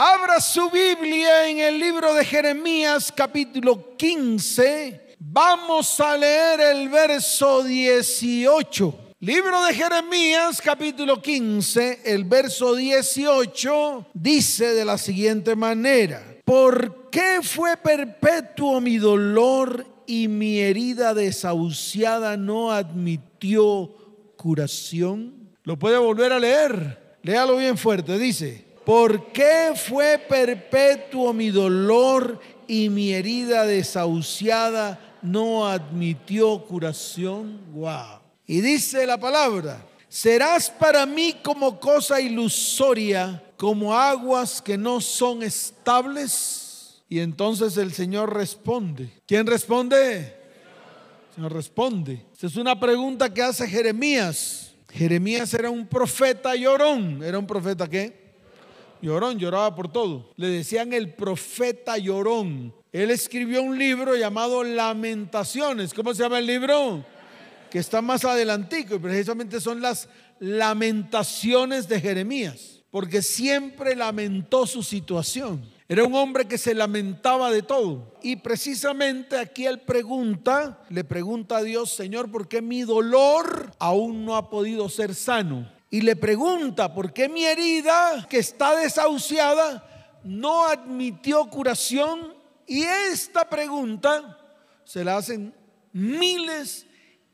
Abra su Biblia en el libro de Jeremías capítulo 15. Vamos a leer el verso 18. Libro de Jeremías capítulo 15, el verso 18 dice de la siguiente manera. ¿Por qué fue perpetuo mi dolor y mi herida desahuciada no admitió curación? ¿Lo puede volver a leer? Léalo bien fuerte. Dice, ¿Por qué fue perpetuo mi dolor y mi herida desahuciada no admitió curación? Wow. Y dice la palabra, serás para mí como cosa ilusoria, como aguas que no son estables. Y entonces el Señor responde. ¿Quién responde? El Señor responde. Esta es una pregunta que hace Jeremías. Jeremías era un profeta llorón. ¿Era un profeta qué? Llorón, lloraba por todo. Le decían el profeta llorón. Él escribió un libro llamado Lamentaciones. ¿Cómo se llama el libro? Que está más adelantico y precisamente son las lamentaciones de Jeremías. Porque siempre lamentó su situación. Era un hombre que se lamentaba de todo. Y precisamente aquí él pregunta, le pregunta a Dios, Señor, ¿por qué mi dolor aún no ha podido ser sano? Y le pregunta por qué mi herida que está desahuciada no admitió curación. Y esta pregunta se la hacen miles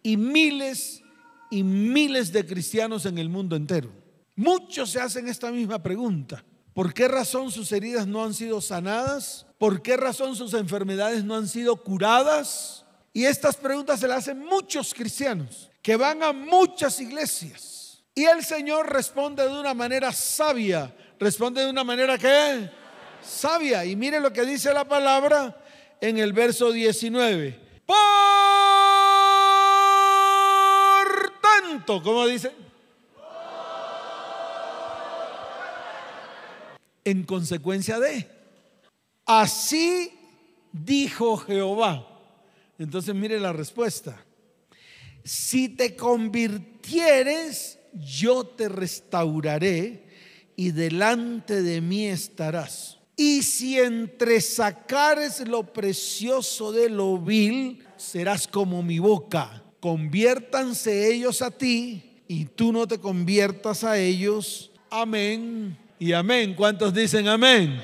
y miles y miles de cristianos en el mundo entero. Muchos se hacen esta misma pregunta. ¿Por qué razón sus heridas no han sido sanadas? ¿Por qué razón sus enfermedades no han sido curadas? Y estas preguntas se las hacen muchos cristianos que van a muchas iglesias y el Señor responde de una manera sabia. Responde de una manera que sabia. Y mire lo que dice la palabra en el verso 19. Por tanto, ¿cómo dice? En consecuencia de. Así dijo Jehová. Entonces mire la respuesta. Si te convirtieres yo te restauraré y delante de mí estarás. Y si entresacares lo precioso de lo vil, serás como mi boca. Conviértanse ellos a ti y tú no te conviertas a ellos. Amén y amén. ¿Cuántos dicen amén?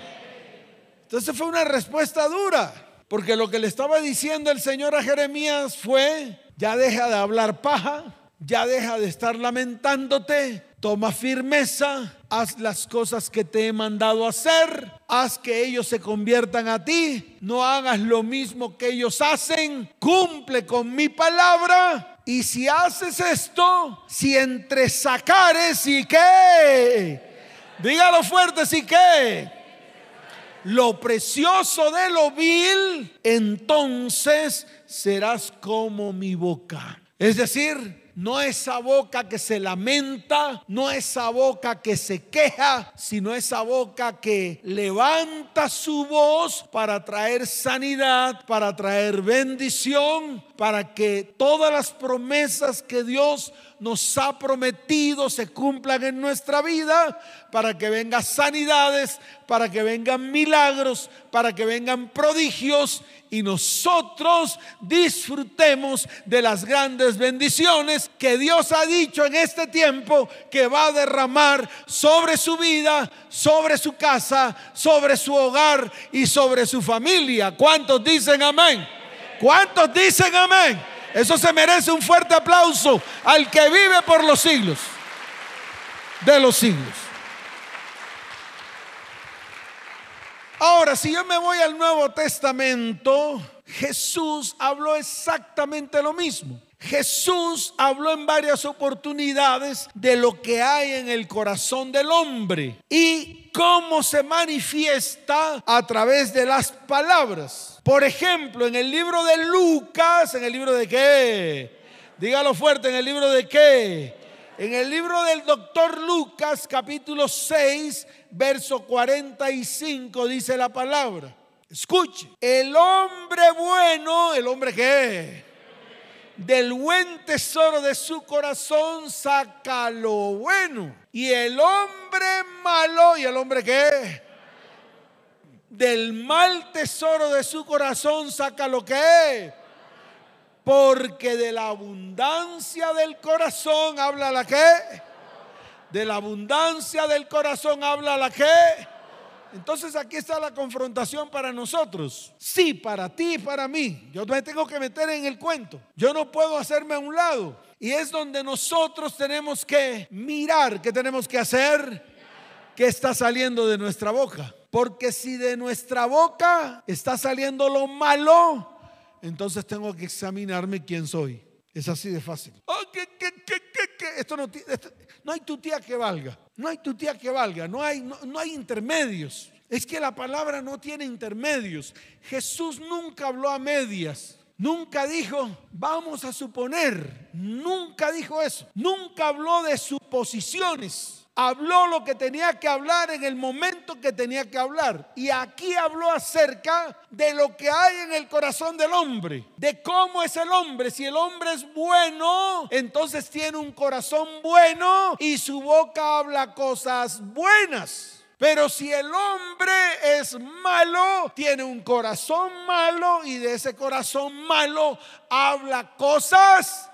Entonces fue una respuesta dura, porque lo que le estaba diciendo el Señor a Jeremías fue, ya deja de hablar paja, ya deja de estar lamentándote, toma firmeza, haz las cosas que te he mandado hacer, haz que ellos se conviertan a ti, no hagas lo mismo que ellos hacen, cumple con mi palabra. Y si haces esto, si entre sacares y qué, dígalo fuerte, si qué, lo precioso de lo vil, entonces serás como mi boca. Es decir, no esa boca que se lamenta, no esa boca que se queja, sino esa boca que levanta su voz para traer sanidad, para traer bendición, para que todas las promesas que Dios nos ha prometido se cumplan en nuestra vida, para que vengan sanidades, para que vengan milagros, para que vengan prodigios y nosotros disfrutemos de las grandes bendiciones que Dios ha dicho en este tiempo que va a derramar sobre su vida, sobre su casa, sobre su hogar y sobre su familia. ¿Cuántos dicen amén? ¿Cuántos dicen amén? Eso se merece un fuerte aplauso al que vive por los siglos de los siglos. Ahora, si yo me voy al Nuevo Testamento, Jesús habló exactamente lo mismo. Jesús habló en varias oportunidades de lo que hay en el corazón del hombre y cómo se manifiesta a través de las palabras. Por ejemplo, en el libro de Lucas, en el libro de qué? Dígalo fuerte, en el libro de qué? En el libro del doctor Lucas, capítulo 6, verso 45, dice la palabra. Escuche, el hombre bueno, el hombre que del buen tesoro de su corazón saca lo bueno. Y el hombre malo, ¿y el hombre qué? Del mal tesoro de su corazón saca lo que es. Porque de la abundancia del corazón habla la que. De la abundancia del corazón habla la que. Entonces aquí está la confrontación para nosotros. Sí, para ti y para mí. Yo me tengo que meter en el cuento. Yo no puedo hacerme a un lado. Y es donde nosotros tenemos que mirar qué tenemos que hacer, qué está saliendo de nuestra boca. Porque si de nuestra boca está saliendo lo malo, entonces tengo que examinarme quién soy. Es así de fácil. Oh, esto no, no hay tu tía que valga. No hay tu tía que valga. No hay, no hay intermedios. Es que la palabra no tiene intermedios. Jesús nunca habló a medias. Nunca dijo, vamos a suponer. Nunca dijo eso. Nunca habló de suposiciones habló lo que tenía que hablar en el momento que tenía que hablar. Y aquí habló acerca de lo que hay en el corazón del hombre, de cómo es el hombre. Si el hombre es bueno, entonces tiene un corazón bueno y su boca habla cosas buenas. Pero si el hombre es malo, tiene un corazón malo y de ese corazón malo habla cosas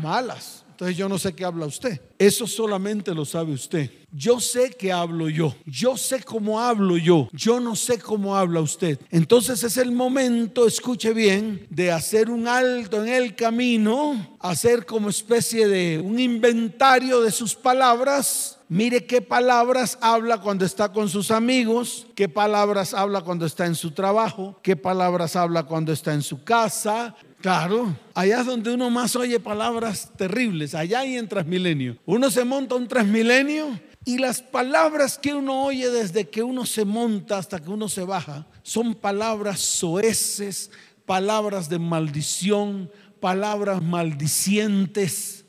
malas. Entonces yo no sé qué habla usted. Eso solamente lo sabe usted. Yo sé que hablo yo. Yo sé cómo hablo yo. Yo no sé cómo habla usted. Entonces es el momento, escuche bien, de hacer un alto en el camino, hacer como especie de un inventario de sus palabras. Mire qué palabras habla cuando está con sus amigos, qué palabras habla cuando está en su trabajo, qué palabras habla cuando está en su casa, Claro, allá es donde uno más oye palabras terribles, allá y en Transmilenio. Uno se monta un Transmilenio y las palabras que uno oye desde que uno se monta hasta que uno se baja son palabras soeces, palabras de maldición, palabras maldicientes.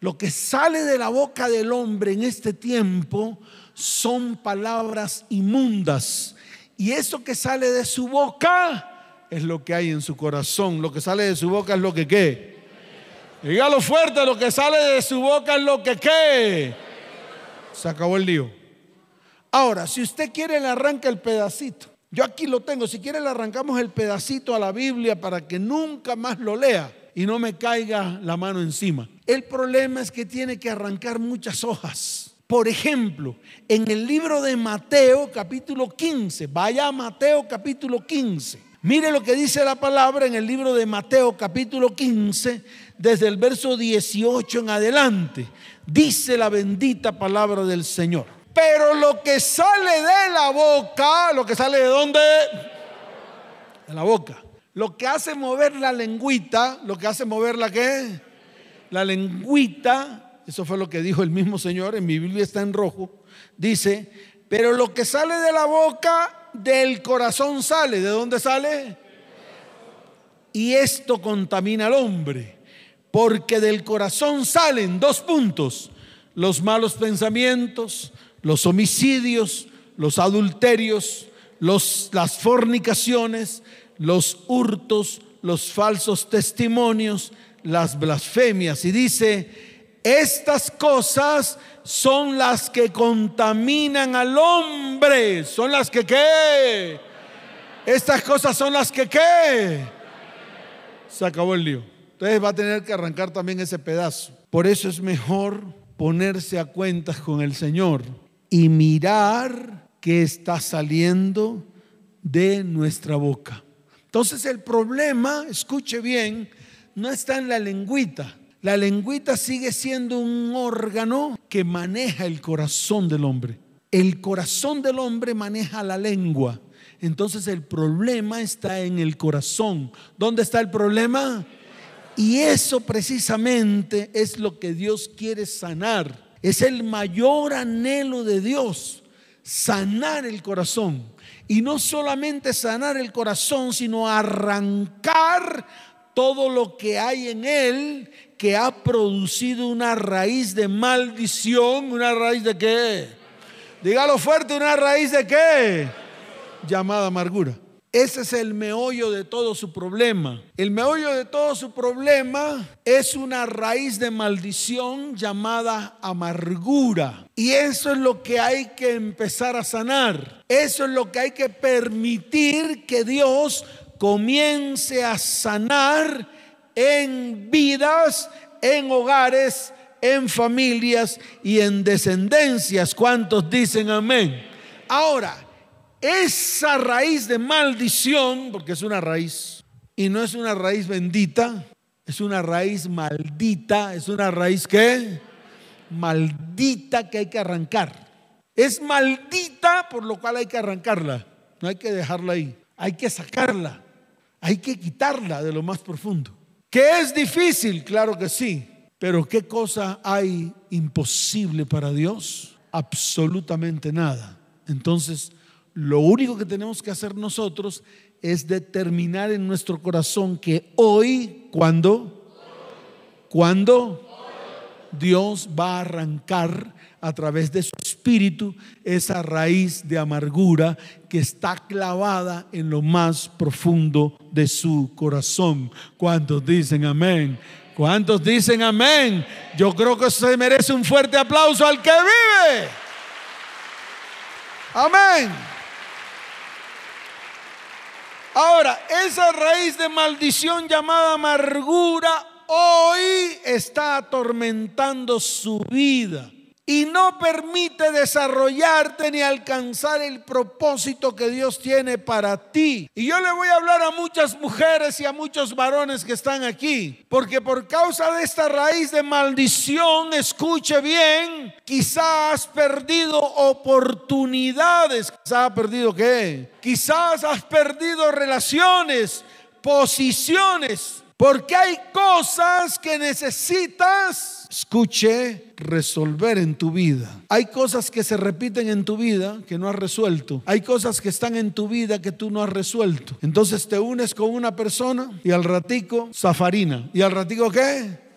Lo que sale de la boca del hombre en este tiempo son palabras inmundas. Y eso que sale de su boca es lo que hay en su corazón. Lo que sale de su boca es lo que qué. Dígalo fuerte, lo que sale de su boca es lo que qué. Se acabó el lío. Ahora, si usted quiere, le arranca el pedacito. Yo aquí lo tengo. Si quiere, le arrancamos el pedacito a la Biblia para que nunca más lo lea y no me caiga la mano encima. El problema es que tiene que arrancar muchas hojas. Por ejemplo, en el libro de Mateo capítulo 15, vaya a Mateo capítulo 15. Mire lo que dice la palabra en el libro de Mateo capítulo 15, desde el verso 18 en adelante. Dice la bendita palabra del Señor. Pero lo que sale de la boca, lo que sale de dónde? De la boca. Lo que hace mover la lengüita, lo que hace mover la qué? La lengüita, eso fue lo que dijo el mismo Señor, en mi Biblia está en rojo, dice, pero lo que sale de la boca del corazón sale. ¿De dónde sale? Y esto contamina al hombre, porque del corazón salen dos puntos, los malos pensamientos, los homicidios, los adulterios, los, las fornicaciones, los hurtos, los falsos testimonios, las blasfemias. Y dice, estas cosas son las que contaminan al hombre, son las que qué. Estas cosas son las que qué. Se acabó el lío. Entonces va a tener que arrancar también ese pedazo. Por eso es mejor ponerse a cuentas con el Señor y mirar qué está saliendo de nuestra boca. Entonces el problema, escuche bien, no está en la lengüita, la lengüita sigue siendo un órgano que maneja el corazón del hombre. El corazón del hombre maneja la lengua. Entonces el problema está en el corazón. ¿Dónde está el problema? Y eso precisamente es lo que Dios quiere sanar. Es el mayor anhelo de Dios, sanar el corazón. Y no solamente sanar el corazón, sino arrancar todo lo que hay en él que ha producido una raíz de maldición, una raíz de qué? Dígalo fuerte, una raíz de qué? Llamada amargura. Ese es el meollo de todo su problema. El meollo de todo su problema es una raíz de maldición llamada amargura. Y eso es lo que hay que empezar a sanar. Eso es lo que hay que permitir que Dios comience a sanar en vidas, en hogares, en familias y en descendencias. ¿Cuántos dicen amén? Ahora, esa raíz de maldición, porque es una raíz, y no es una raíz bendita, es una raíz maldita, es una raíz que maldita que hay que arrancar. Es maldita por lo cual hay que arrancarla, no hay que dejarla ahí, hay que sacarla, hay que quitarla de lo más profundo. ¿Que es difícil? Claro que sí, pero ¿qué cosa hay imposible para Dios? Absolutamente nada. Entonces, lo único que tenemos que hacer nosotros es determinar en nuestro corazón que hoy, ¿cuándo? ¿Cuándo? Dios va a arrancar a través de su espíritu esa raíz de amargura que está clavada en lo más profundo de su corazón. ¿Cuántos dicen amén? ¿Cuántos dicen amén? Yo creo que se merece un fuerte aplauso al que vive. Amén. Ahora, esa raíz de maldición llamada amargura hoy está atormentando su vida y no permite desarrollarte ni alcanzar el propósito que Dios tiene para ti. Y yo le voy a hablar a muchas mujeres y a muchos varones que están aquí, porque por causa de esta raíz de maldición, escuche bien, quizás has perdido oportunidades, quizás has perdido qué? Quizás has perdido relaciones, posiciones porque hay cosas que necesitas, escuche, resolver en tu vida. Hay cosas que se repiten en tu vida que no has resuelto. Hay cosas que están en tu vida que tú no has resuelto. Entonces te unes con una persona y al ratico, zafarina. ¿Y al ratico qué?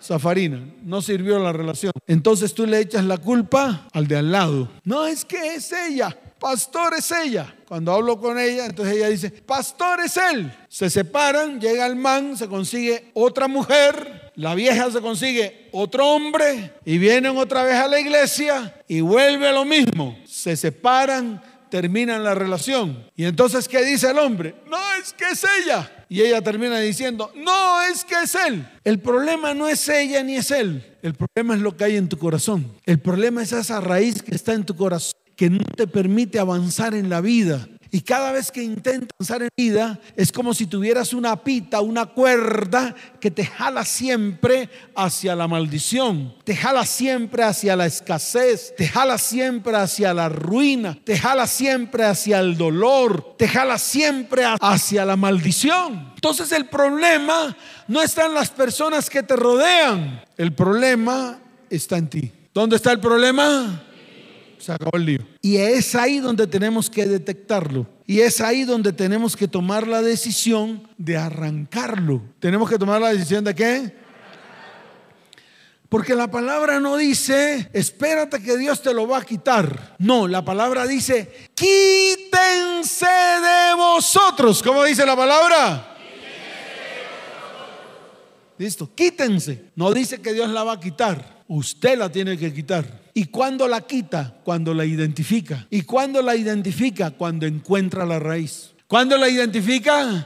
Zafarina, no sirvió la relación. Entonces tú le echas la culpa al de al lado. No es que es ella, pastor es ella. Cuando hablo con ella, entonces ella dice, pastor es él. Se separan, llega el man, se consigue otra mujer, la vieja se consigue otro hombre y vienen otra vez a la iglesia y vuelve lo mismo. Se separan, terminan la relación. Y entonces, ¿qué dice el hombre? No, es que es ella. Y ella termina diciendo, no, es que es él. El problema no es ella ni es él. El problema es lo que hay en tu corazón. El problema es esa raíz que está en tu corazón que no te permite avanzar en la vida. Y cada vez que intentas avanzar en vida, es como si tuvieras una pita, una cuerda que te jala siempre hacia la maldición, te jala siempre hacia la escasez, te jala siempre hacia la ruina, te jala siempre hacia el dolor, te jala siempre hacia la maldición. Entonces el problema no está en las personas que te rodean, el problema está en ti. ¿Dónde está el problema? Se acabó el lío. Y es ahí donde tenemos que detectarlo. Y es ahí donde tenemos que tomar la decisión de arrancarlo. Tenemos que tomar la decisión de qué? Porque la palabra no dice, espérate que Dios te lo va a quitar. No, la palabra dice, quítense de vosotros. ¿Cómo dice la palabra? Listo, quítense. No dice que Dios la va a quitar. Usted la tiene que quitar. ¿Y cuándo la quita? Cuando la identifica. ¿Y cuándo la identifica? Cuando encuentra la raíz. ¿Cuándo la identifica?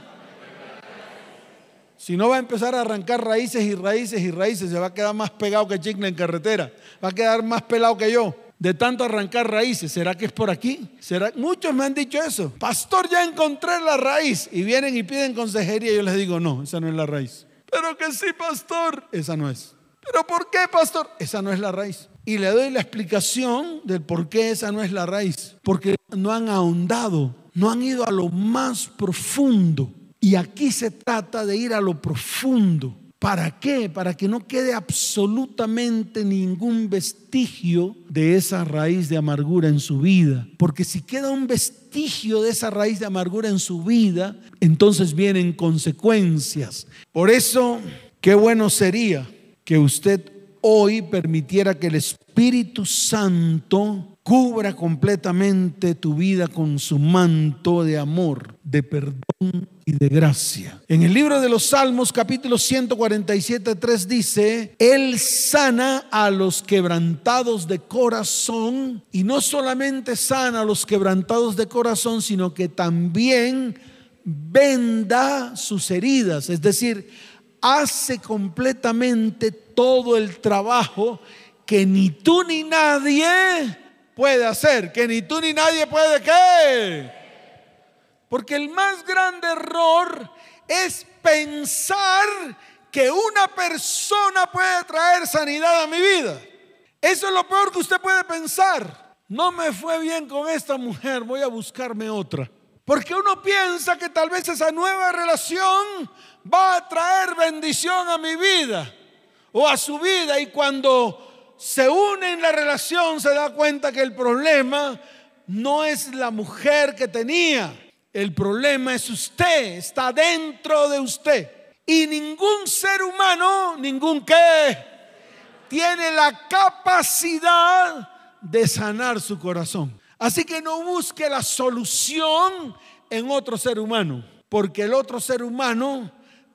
Si no va a empezar a arrancar raíces y raíces y raíces, se va a quedar más pegado que chicle en carretera. Va a quedar más pelado que yo. De tanto arrancar raíces, ¿será que es por aquí? ¿Será? Muchos me han dicho eso. Pastor, ya encontré la raíz. Y vienen y piden consejería. Y yo les digo, no, esa no es la raíz. Pero que sí, pastor. Esa no es. ¿Pero por qué, pastor? Esa no es la raíz. Y le doy la explicación del por qué esa no es la raíz. Porque no han ahondado, no han ido a lo más profundo. Y aquí se trata de ir a lo profundo. ¿Para qué? Para que no quede absolutamente ningún vestigio de esa raíz de amargura en su vida. Porque si queda un vestigio de esa raíz de amargura en su vida, entonces vienen consecuencias. Por eso, qué bueno sería que usted hoy permitiera que el Espíritu Santo cubra completamente tu vida con su manto de amor. de perdón y de gracia. En el libro de los Salmos capítulo 147, 3 dice, Él sana a los quebrantados de corazón y no solamente sana a los quebrantados de corazón, sino que también venda sus heridas, es decir, hace completamente todo el trabajo que ni tú ni nadie puede hacer, que ni tú ni nadie puede qué. Porque el más grande error es pensar que una persona puede traer sanidad a mi vida. Eso es lo peor que usted puede pensar. No me fue bien con esta mujer, voy a buscarme otra. Porque uno piensa que tal vez esa nueva relación va a traer bendición a mi vida o a su vida. Y cuando se une en la relación se da cuenta que el problema no es la mujer que tenía. El problema es usted, está dentro de usted. Y ningún ser humano, ningún que, tiene la capacidad de sanar su corazón. Así que no busque la solución en otro ser humano, porque el otro ser humano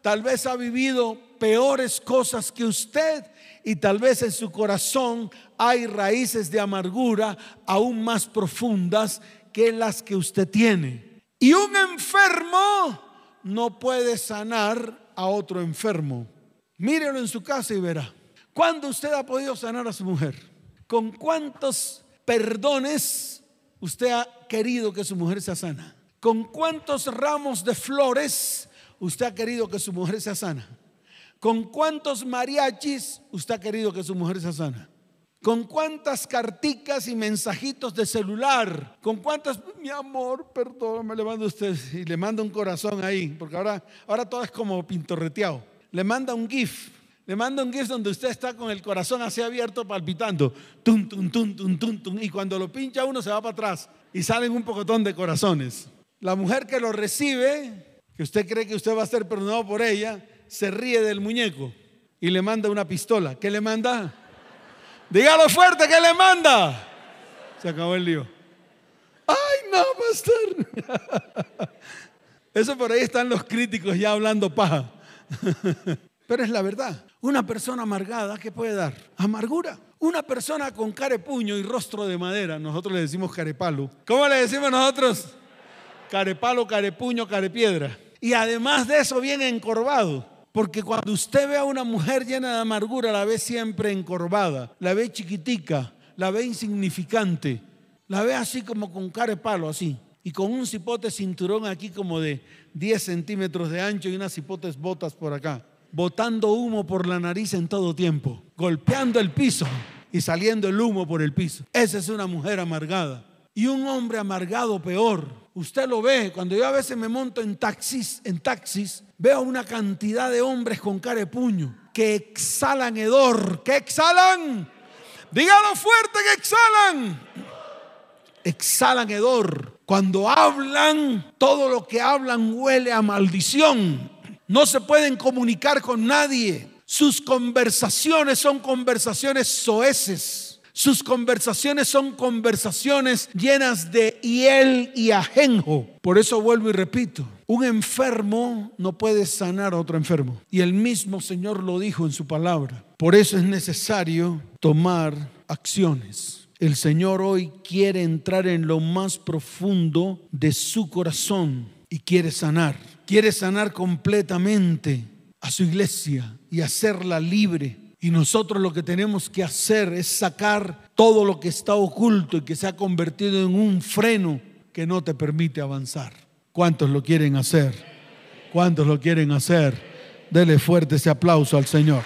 tal vez ha vivido peores cosas que usted y tal vez en su corazón hay raíces de amargura aún más profundas que las que usted tiene. Y un enfermo no puede sanar a otro enfermo. Mírelo en su casa y verá. ¿Cuándo usted ha podido sanar a su mujer? ¿Con cuántos perdones usted ha querido que su mujer sea sana? ¿Con cuántos ramos de flores usted ha querido que su mujer sea sana? ¿Con cuántos mariachis usted ha querido que su mujer sea sana? ¿Con cuántas carticas y mensajitos de celular? ¿Con cuántas, mi amor, perdón, me le manda usted y le manda un corazón ahí? Porque ahora, ahora todo es como pintorreteado. Le manda un GIF le manda un GIF donde usted está con el corazón así abierto palpitando. Tum, tum, tum, tum, tum, tum. Y cuando lo pincha uno se va para atrás y salen un pocotón de corazones. La mujer que lo recibe, que usted cree que usted va a ser perdonado por ella, se ríe del muñeco y le manda una pistola. ¿Qué le manda? Dígalo fuerte, ¿qué le manda? Se acabó el lío. Ay, no, pastor. Eso por ahí están los críticos ya hablando paja. Pero es la verdad. Una persona amargada, ¿qué puede dar? Amargura. Una persona con carepuño y rostro de madera, nosotros le decimos carepalo. ¿Cómo le decimos nosotros? Carepalo, carepuño, carepiedra. Y además de eso viene encorvado. Porque cuando usted ve a una mujer llena de amargura, la ve siempre encorvada, la ve chiquitica, la ve insignificante, la ve así como con carepalo, así. Y con un cipote cinturón aquí como de 10 centímetros de ancho y unas cipotes botas por acá botando humo por la nariz en todo tiempo, golpeando el piso y saliendo el humo por el piso. Esa es una mujer amargada. Y un hombre amargado peor. Usted lo ve, cuando yo a veces me monto en taxis, en taxis, veo una cantidad de hombres con cara de puño que exhalan hedor. ¿Qué exhalan? Dígalo fuerte que exhalan. Exhalan hedor. Cuando hablan, todo lo que hablan huele a maldición no se pueden comunicar con nadie. Sus conversaciones son conversaciones soeces. Sus conversaciones son conversaciones llenas de hiel y ajenjo. Por eso vuelvo y repito, un enfermo no puede sanar a otro enfermo. Y el mismo Señor lo dijo en su palabra. Por eso es necesario tomar acciones. El Señor hoy quiere entrar en lo más profundo de su corazón y quiere sanar quiere sanar completamente a su iglesia y hacerla libre. Y nosotros lo que tenemos que hacer es sacar todo lo que está oculto y que se ha convertido en un freno que no te permite avanzar. ¿Cuántos lo quieren hacer? ¿Cuántos lo quieren hacer? Dele fuerte ese aplauso al Señor.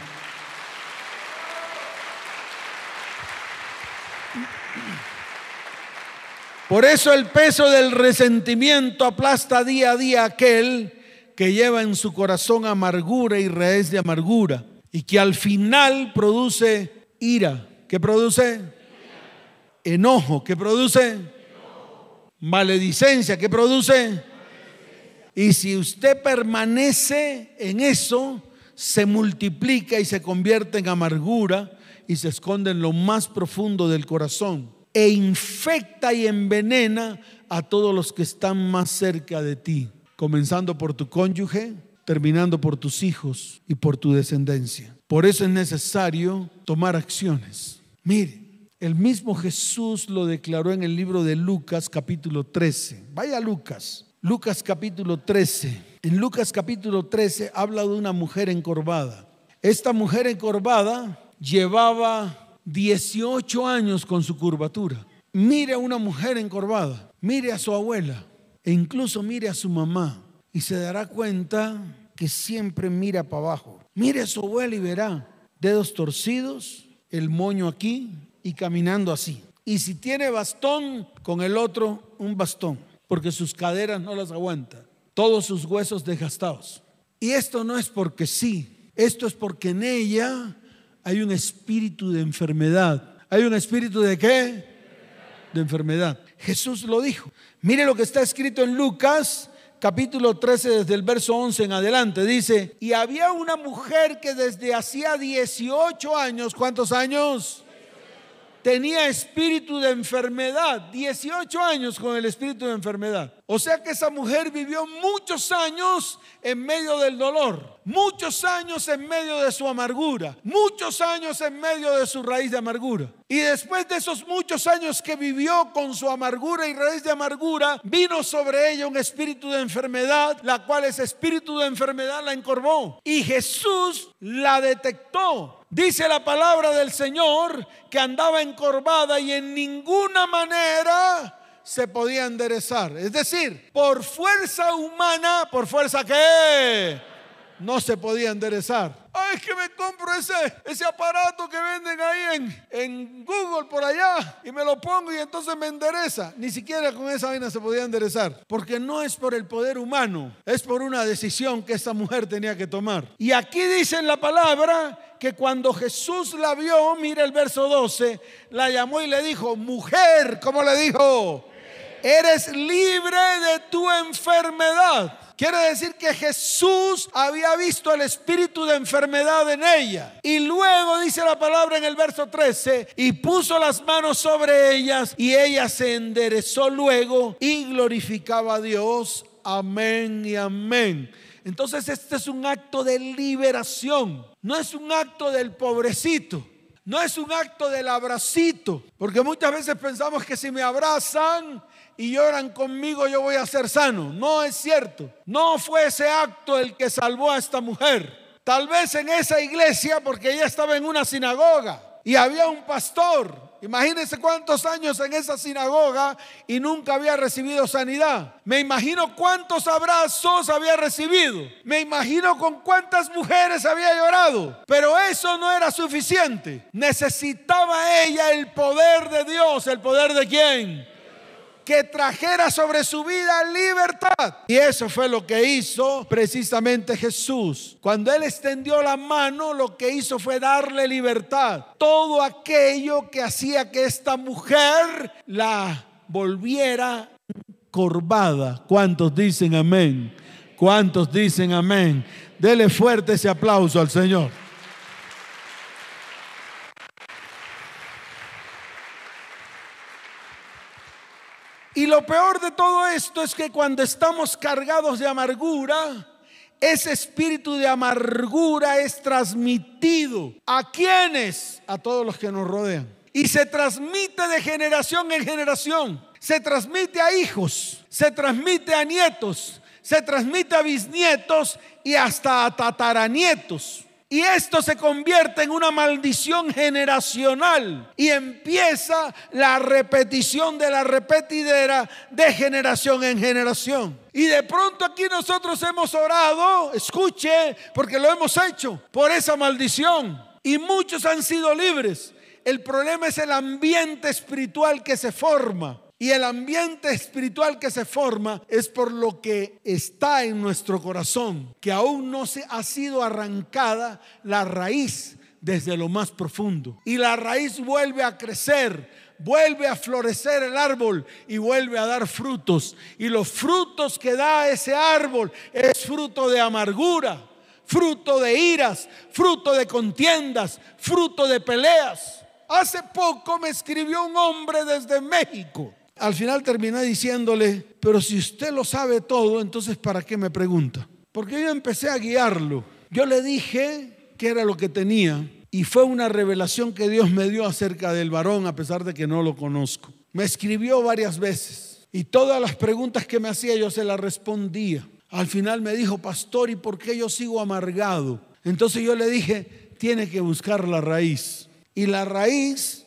Por eso el peso del resentimiento aplasta día a día aquel que lleva en su corazón amargura y raíz de amargura y que al final produce ira. ¿Qué produce? Enojo. ¿Qué produce? Maledicencia. ¿Qué produce? Y si usted permanece en eso, se multiplica y se convierte en amargura y se esconde en lo más profundo del corazón e infecta y envenena a todos los que están más cerca de ti. comenzando por tu cónyuge, terminando por tus hijos y por tu descendencia. Por eso es necesario tomar acciones. Mire, el mismo Jesús lo declaró en el libro de Lucas capítulo 13. Vaya Lucas, Lucas capítulo 13. En Lucas capítulo 13 habla de una mujer encorvada. Esta mujer encorvada llevaba 18 años con su curvatura. Mire a una mujer encorvada, mire a su abuela e incluso mire a su mamá y se dará cuenta que siempre mira para abajo. Mire su abuela y verá dedos torcidos, el moño aquí y caminando así. Y si tiene bastón, con el otro un bastón, porque sus caderas no las aguanta, todos sus huesos desgastados. Y esto no es porque sí, esto es porque en ella hay un espíritu de enfermedad. ¿Hay un espíritu de qué? de enfermedad. Jesús lo dijo. Mire lo que está escrito en Lucas capítulo 13 desde el verso 11 en adelante. Dice, y había una mujer que desde hacía 18 años, ¿cuántos años? Tenía espíritu de enfermedad, 18 años con el espíritu de enfermedad. O sea que esa mujer vivió muchos años en medio del dolor, muchos años en medio de su amargura, muchos años en medio de su raíz de amargura. Y después de esos muchos años que vivió con su amargura y raíz de amargura, vino sobre ella un espíritu de enfermedad, la cual ese espíritu de enfermedad la encorvó. Y Jesús la detectó Dice la palabra del Señor que andaba encorvada y en ninguna manera se podía enderezar. Es decir, por fuerza humana, por fuerza que no se podía enderezar. Ay, es que me compro ese, ese aparato que venden ahí en, en Google por allá y me lo pongo y entonces me endereza. Ni siquiera con esa vaina se podía enderezar. Porque no es por el poder humano, es por una decisión que esta mujer tenía que tomar. Y aquí dice en la palabra que cuando Jesús la vio, mira el verso 12, la llamó y le dijo, mujer, ¿cómo le dijo? Eres libre de tu enfermedad. Quiere decir que Jesús había visto el espíritu de enfermedad en ella. Y luego dice la palabra en el verso 13, y puso las manos sobre ellas y ella se enderezó luego y glorificaba a Dios. Amén y amén. Entonces este es un acto de liberación, no es un acto del pobrecito. No es un acto del abracito, porque muchas veces pensamos que si me abrazan, y lloran conmigo, yo voy a ser sano. No es cierto. No fue ese acto el que salvó a esta mujer. Tal vez en esa iglesia, porque ella estaba en una sinagoga y había un pastor. Imagínense cuántos años en esa sinagoga y nunca había recibido sanidad. Me imagino cuántos abrazos había recibido. Me imagino con cuántas mujeres había llorado. Pero eso no era suficiente. Necesitaba ella el poder de Dios. ¿El poder de quién? Que trajera sobre su vida libertad. Y eso fue lo que hizo precisamente Jesús. Cuando Él extendió la mano, lo que hizo fue darle libertad. Todo aquello que hacía que esta mujer la volviera corvada. ¿Cuántos dicen amén? ¿Cuántos dicen amén? Dele fuerte ese aplauso al Señor. Y lo peor de todo esto es que cuando estamos cargados de amargura, ese espíritu de amargura es transmitido. ¿A quiénes? A todos los que nos rodean. Y se transmite de generación en generación. Se transmite a hijos, se transmite a nietos, se transmite a bisnietos y hasta a tataranietos. Y esto se convierte en una maldición generacional y empieza la repetición de la repetidera de generación en generación. Y de pronto aquí nosotros hemos orado, escuche, porque lo hemos hecho, por esa maldición. Y muchos han sido libres. El problema es el ambiente espiritual que se forma. Y el ambiente espiritual que se forma es por lo que está en nuestro corazón, que aún no se ha sido arrancada la raíz desde lo más profundo. Y la raíz vuelve a crecer, vuelve a florecer el árbol y vuelve a dar frutos. Y los frutos que da ese árbol es fruto de amargura, fruto de iras, fruto de contiendas, fruto de peleas. Hace poco me escribió un hombre desde México Al final terminé diciéndole, pero si usted lo sabe todo, entonces ¿para qué me pregunta? Porque yo empecé a guiarlo. Yo le dije qué era lo que tenía y fue una revelación que Dios me dio acerca del varón a pesar de que no lo conozco. Me escribió varias veces y todas las preguntas que me hacía yo se las respondía. Al final me dijo, pastor, ¿y por qué yo sigo amargado? Entonces yo le dije, tiene que buscar la raíz. Y la raíz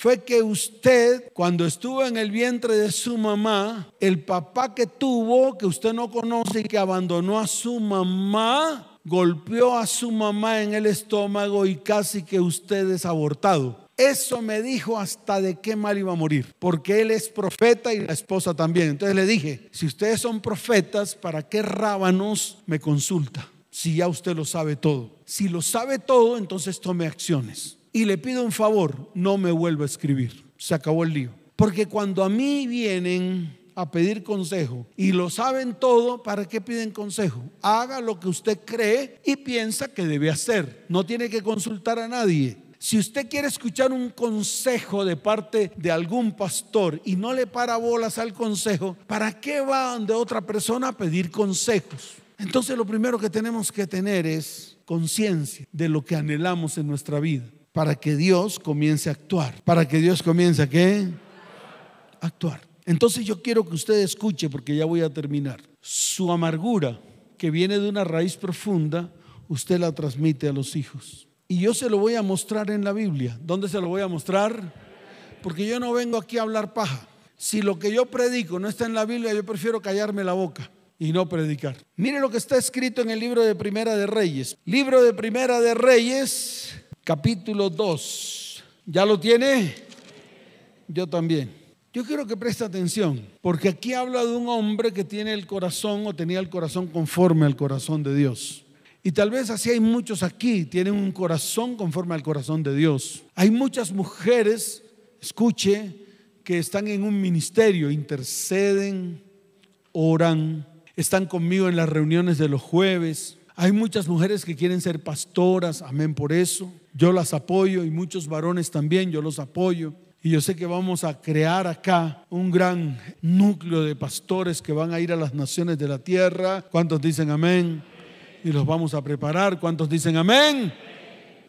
fue que usted, cuando estuvo en el vientre de su mamá, el papá que tuvo, que usted no conoce y que abandonó a su mamá, golpeó a su mamá en el estómago y casi que usted es abortado. Eso me dijo hasta de qué mal iba a morir, porque él es profeta y la esposa también. Entonces le dije, si ustedes son profetas, ¿para qué rábanos me consulta? Si ya usted lo sabe todo. Si lo sabe todo, entonces tome acciones. Y le pido un favor, no me vuelva a escribir. Se acabó el lío. Porque cuando a mí vienen a pedir consejo y lo saben todo, ¿para qué piden consejo? Haga lo que usted cree y piensa que debe hacer. No tiene que consultar a nadie. Si usted quiere escuchar un consejo de parte de algún pastor y no le para bolas al consejo, ¿para qué va de otra persona a pedir consejos? Entonces lo primero que tenemos que tener es conciencia de lo que anhelamos en nuestra vida para que Dios comience a actuar. Para que Dios comience a qué? Actuar. Entonces yo quiero que usted escuche, porque ya voy a terminar. Su amargura, que viene de una raíz profunda, usted la transmite a los hijos. Y yo se lo voy a mostrar en la Biblia. ¿Dónde se lo voy a mostrar? Porque yo no vengo aquí a hablar paja. Si lo que yo predico no está en la Biblia, yo prefiero callarme la boca y no predicar. Mire lo que está escrito en el libro de Primera de Reyes. Libro de Primera de Reyes, capítulo 2. ¿Ya lo tiene? Yo también. Yo quiero que preste atención, porque aquí habla de un hombre que tiene el corazón o tenía el corazón conforme al corazón de Dios. Y tal vez así hay muchos aquí, tienen un corazón conforme al corazón de Dios. Hay muchas mujeres, escuche, que están en un ministerio, interceden, oran, están conmigo en las reuniones de los jueves, hay muchas mujeres que quieren ser pastoras, amén por eso. Yo las apoyo y muchos varones también, yo los apoyo. Y yo sé que vamos a crear acá un gran núcleo de pastores que van a ir a las naciones de la tierra. ¿Cuántos dicen amén? Y los vamos a preparar. ¿Cuántos dicen amén?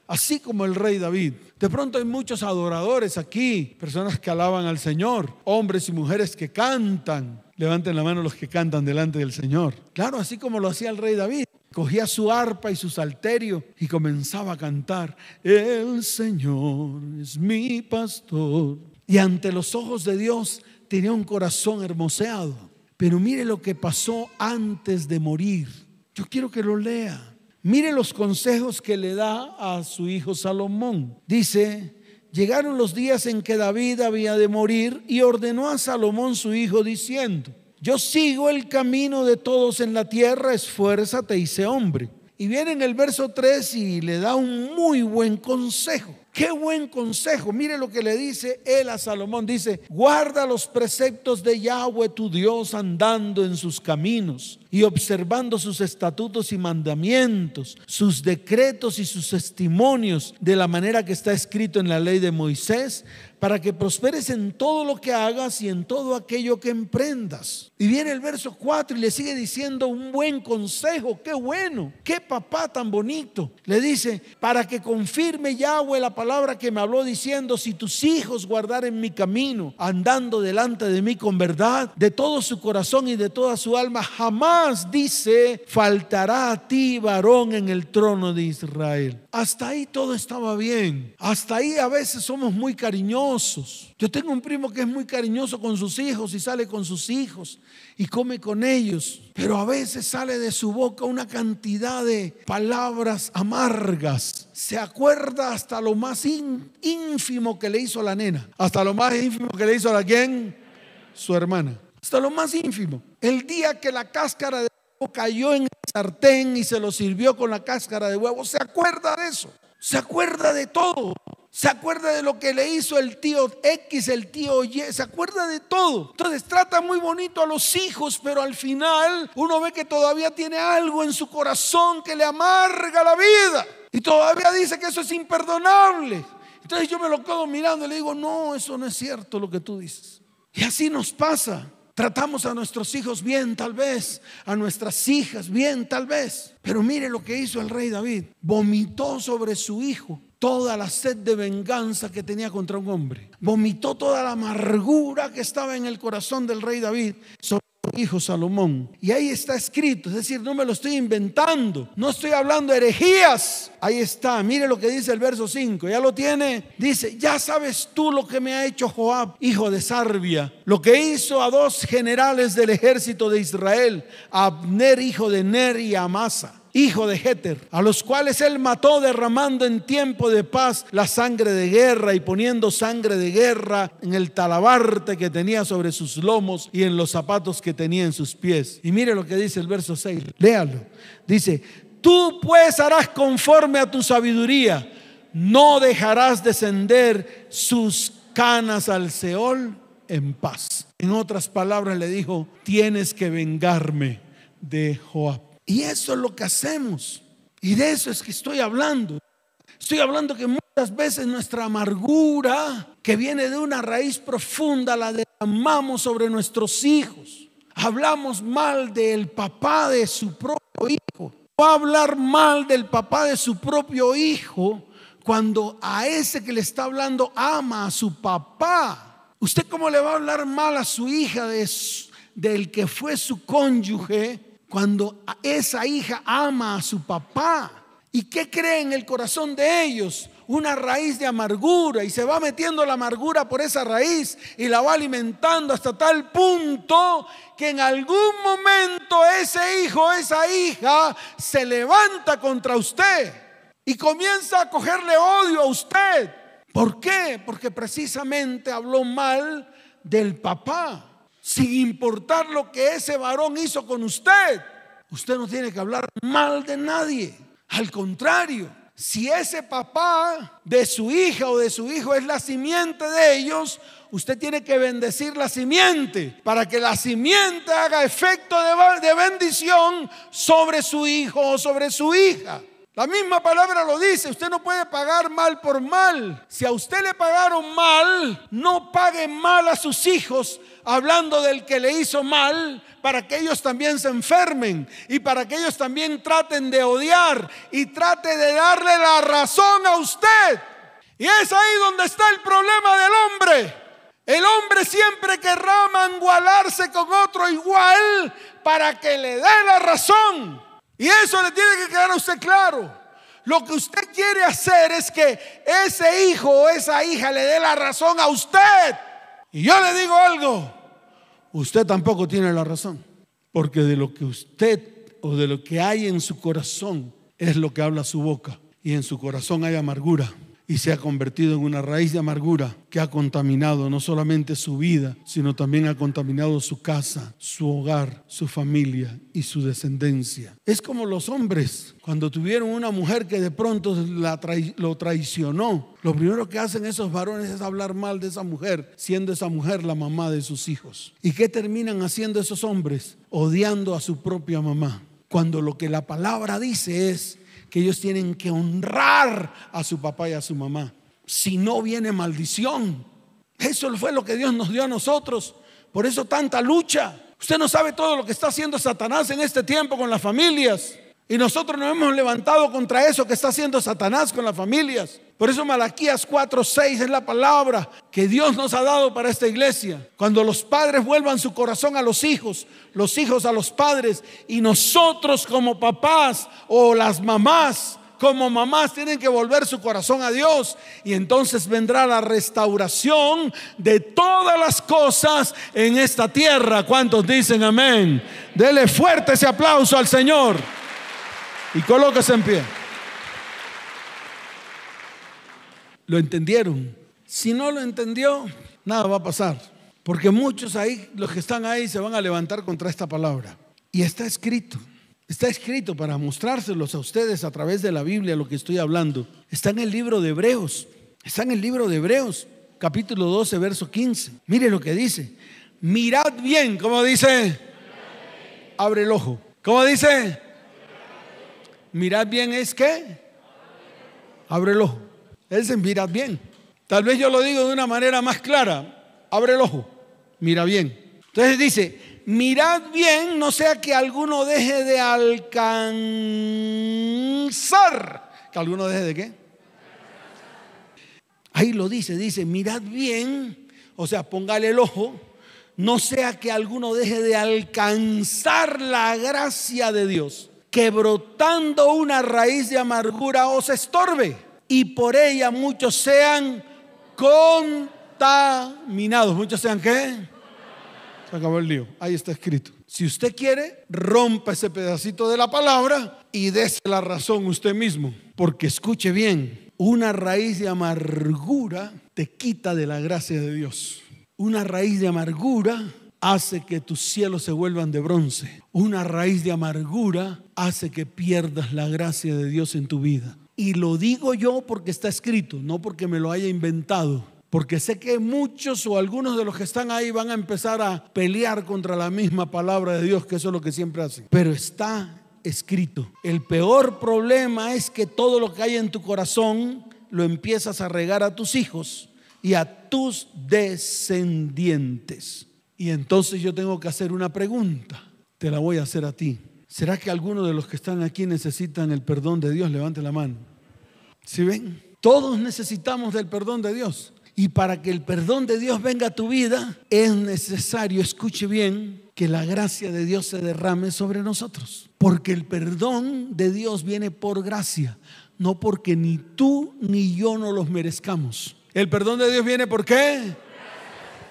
Así como el rey David. De pronto hay muchos adoradores aquí, personas que alaban al Señor, hombres y mujeres que cantan. Levanten la mano los que cantan delante del Señor. Claro, así como lo hacía el rey David. Cogía su arpa y su salterio y comenzaba a cantar, el Señor es mi pastor. Y ante los ojos de Dios tenía un corazón hermoseado. Pero mire lo que pasó antes de morir. Yo quiero que lo lea. Mire los consejos que le da a su hijo Salomón. Dice, llegaron los días en que David había de morir y ordenó a Salomón su hijo diciendo, yo sigo el camino de todos en la tierra, esfuérzate y sé hombre. Y viene en el verso 3 y le da un muy buen consejo. Qué buen consejo. Mire lo que le dice él a Salomón. Dice, guarda los preceptos de Yahweh tu Dios andando en sus caminos y observando sus estatutos y mandamientos, sus decretos y sus testimonios de la manera que está escrito en la ley de Moisés, para que prosperes en todo lo que hagas y en todo aquello que emprendas. Y viene el verso 4 y le sigue diciendo un buen consejo, qué bueno, qué papá tan bonito. Le dice, para que confirme Yahweh la palabra que me habló diciendo, si tus hijos guardaren mi camino, andando delante de mí con verdad, de todo su corazón y de toda su alma, jamás dice, faltará a ti varón en el trono de Israel. Hasta ahí todo estaba bien. Hasta ahí a veces somos muy cariñosos. Yo tengo un primo que es muy cariñoso con sus hijos y sale con sus hijos y come con ellos. Pero a veces sale de su boca una cantidad de palabras amargas. Se acuerda hasta lo más ínfimo que le hizo la nena. Hasta lo más ínfimo que le hizo a la quien? Su hermana. Hasta lo más ínfimo. El día que la cáscara de cayó en el sartén y se lo sirvió con la cáscara de huevo. ¿Se acuerda de eso? Se acuerda de todo. Se acuerda de lo que le hizo el tío X, el tío Y, se acuerda de todo. Entonces trata muy bonito a los hijos, pero al final uno ve que todavía tiene algo en su corazón que le amarga la vida. Y todavía dice que eso es imperdonable. Entonces yo me lo quedo mirando y le digo, no, eso no es cierto lo que tú dices. Y así nos pasa. Tratamos a nuestros hijos bien tal vez, a nuestras hijas bien tal vez. Pero mire lo que hizo el rey David. Vomitó sobre su hijo toda la sed de venganza que tenía contra un hombre. Vomitó toda la amargura que estaba en el corazón del rey David sobre hijo Salomón. Y ahí está escrito, es decir, no me lo estoy inventando, no estoy hablando de herejías. Ahí está, mire lo que dice el verso 5, ya lo tiene. Dice, ya sabes tú lo que me ha hecho Joab, hijo de Sarbia, lo que hizo a dos generales del ejército de Israel, Abner, hijo de Ner y Amasa hijo de Jeter, a los cuales él mató derramando en tiempo de paz la sangre de guerra y poniendo sangre de guerra en el talabarte que tenía sobre sus lomos y en los zapatos que tenía en sus pies. Y mire lo que dice el verso 6, léalo. Dice, tú pues harás conforme a tu sabiduría, no dejarás descender sus canas al Seol en paz. En otras palabras le dijo, tienes que vengarme de Joab. Y eso es lo que hacemos. Y de eso es que estoy hablando. Estoy hablando que muchas veces nuestra amargura, que viene de una raíz profunda, la derramamos sobre nuestros hijos. Hablamos mal del papá de su propio hijo. Va a hablar mal del papá de su propio hijo cuando a ese que le está hablando ama a su papá. ¿Usted cómo le va a hablar mal a su hija de, del que fue su cónyuge? Cuando esa hija ama a su papá. ¿Y qué cree en el corazón de ellos? Una raíz de amargura y se va metiendo la amargura por esa raíz y la va alimentando hasta tal punto que en algún momento ese hijo, esa hija se levanta contra usted y comienza a cogerle odio a usted. ¿Por qué? Porque precisamente habló mal del papá sin importar lo que ese varón hizo con usted. Usted no tiene que hablar mal de nadie. Al contrario, si ese papá de su hija o de su hijo es la simiente de ellos, usted tiene que bendecir la simiente para que la simiente haga efecto de, bendición sobre su hijo o sobre su hija. La misma palabra lo dice, usted no puede pagar mal por mal. Si a usted le pagaron mal, no pague mal a sus hijos hablando del que le hizo mal para que ellos también se enfermen y para que ellos también traten de odiar y trate de darle la razón a usted. Y es ahí donde está el problema del hombre. El hombre siempre querrá mangualarse con otro igual para que le dé la razón. Y eso le tiene que quedar a usted claro. Lo que usted quiere hacer es que ese hijo o esa hija le dé la razón a usted. Y yo le digo algo, usted tampoco tiene la razón. Porque de lo que usted o de lo que hay en su corazón es lo que habla su boca. Y en su corazón hay amargura y se ha convertido en una raíz de amargura que ha contaminado no solamente su vida, sino también ha contaminado su casa, su hogar, su familia y su descendencia. Es como los hombres cuando tuvieron una mujer que de pronto lo traicionó. Lo primero que hacen esos varones es hablar mal de esa mujer, siendo esa mujer la mamá de sus hijos. ¿Y qué terminan haciendo esos hombres? Odiando a su propia mamá. Cuando lo que la palabra dice es, que ellos tienen que honrar a su papá y a su mamá. Si no viene maldición. Eso fue lo que Dios nos dio a nosotros. Por eso tanta lucha. Usted no sabe todo lo que está haciendo Satanás en este tiempo con las familias. Y nosotros nos hemos levantado contra eso que está haciendo Satanás con las familias. Por eso Malaquías 4:6 es la palabra que Dios nos ha dado para esta iglesia. Cuando los padres vuelvan su corazón a los hijos, los hijos a los padres, y nosotros como papás o las mamás como mamás tienen que volver su corazón a Dios y entonces vendrá la restauración de todas las cosas en esta tierra. ¿Cuántos dicen amén? Dele fuerte ese aplauso al Señor y colóquese en pie. ¿Lo entendieron? Si no lo entendió, nada va a pasar. Porque muchos ahí, los que están ahí, se van a levantar contra esta palabra. Y está escrito. Está escrito para mostrárselos a ustedes a través de la Biblia lo que estoy hablando. Está en el libro de Hebreos. Está en el libro de Hebreos, capítulo 12, verso 15. Mire lo que dice. Mirad bien, como dice. Abre el ojo. ¿Cómo dice? Mirad bien es que abre el ojo. Él se mirad bien. Tal vez yo lo digo de una manera más clara. Abre el ojo. Mira bien. Entonces dice, mirad bien, no sea que alguno deje de alcanzar. ¿Que alguno deje de qué? Ahí lo dice, dice, mirad bien, o sea, póngale el ojo, no sea que alguno deje de alcanzar la gracia de Dios, que brotando una raíz de amargura os estorbe y por ella muchos sean contaminados. ¿Muchos sean qué? Acabó el lío. Ahí está escrito. Si usted quiere, rompa ese pedacito de la palabra y dése la razón usted mismo. Porque escuche bien, una raíz de amargura te quita de la gracia de Dios. Una raíz de amargura hace que tus cielos se vuelvan de bronce. Una raíz de amargura hace que pierdas la gracia de Dios en tu vida. Y lo digo yo porque está escrito, no porque me lo haya inventado. Porque sé que muchos o algunos de los que están ahí van a empezar a pelear contra la misma palabra de Dios, que eso es lo que siempre hacen. Pero está escrito. El peor problema es que todo lo que hay en tu corazón lo empiezas a regar a tus hijos y a tus descendientes. Y entonces yo tengo que hacer una pregunta. Te la voy a hacer a ti. ¿Será que algunos de los que están aquí necesitan el perdón de Dios? Levante la mano. ¿Sí ven? Todos necesitamos del perdón de Dios. Y para que el perdón de Dios venga a tu vida, es necesario, escuche bien, que la gracia de Dios se derrame sobre nosotros. Porque el perdón de Dios viene por gracia, no porque ni tú ni yo no los merezcamos. El perdón de Dios viene por qué?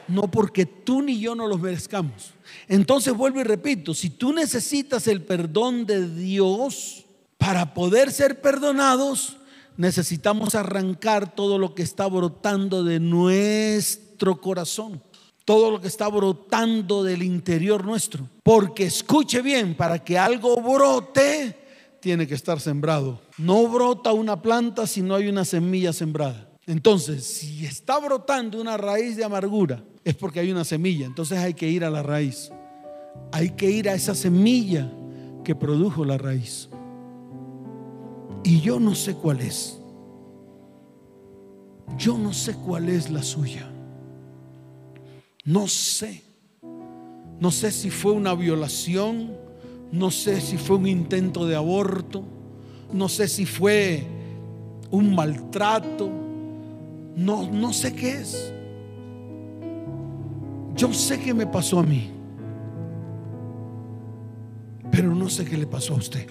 No porque tú ni yo no los merezcamos. Entonces vuelvo y repito, si tú necesitas el perdón de Dios para poder ser perdonados, necesitamos arrancar todo lo que está brotando de nuestro corazón, todo lo que está brotando del interior nuestro. Porque escuche bien, para que algo brote, tiene que estar sembrado. No brota una planta si no hay una semilla sembrada. Entonces, si está brotando una raíz de amargura, es porque hay una semilla. Entonces hay que ir a la raíz. Hay que ir a esa semilla que produjo la raíz. Y yo no sé cuál es. Yo no sé cuál es la suya. No sé. No sé si fue una violación. No sé si fue un intento de aborto. No sé si fue un maltrato. No, no sé qué es. Yo sé que me pasó a mí. Pero no sé qué le pasó a usted.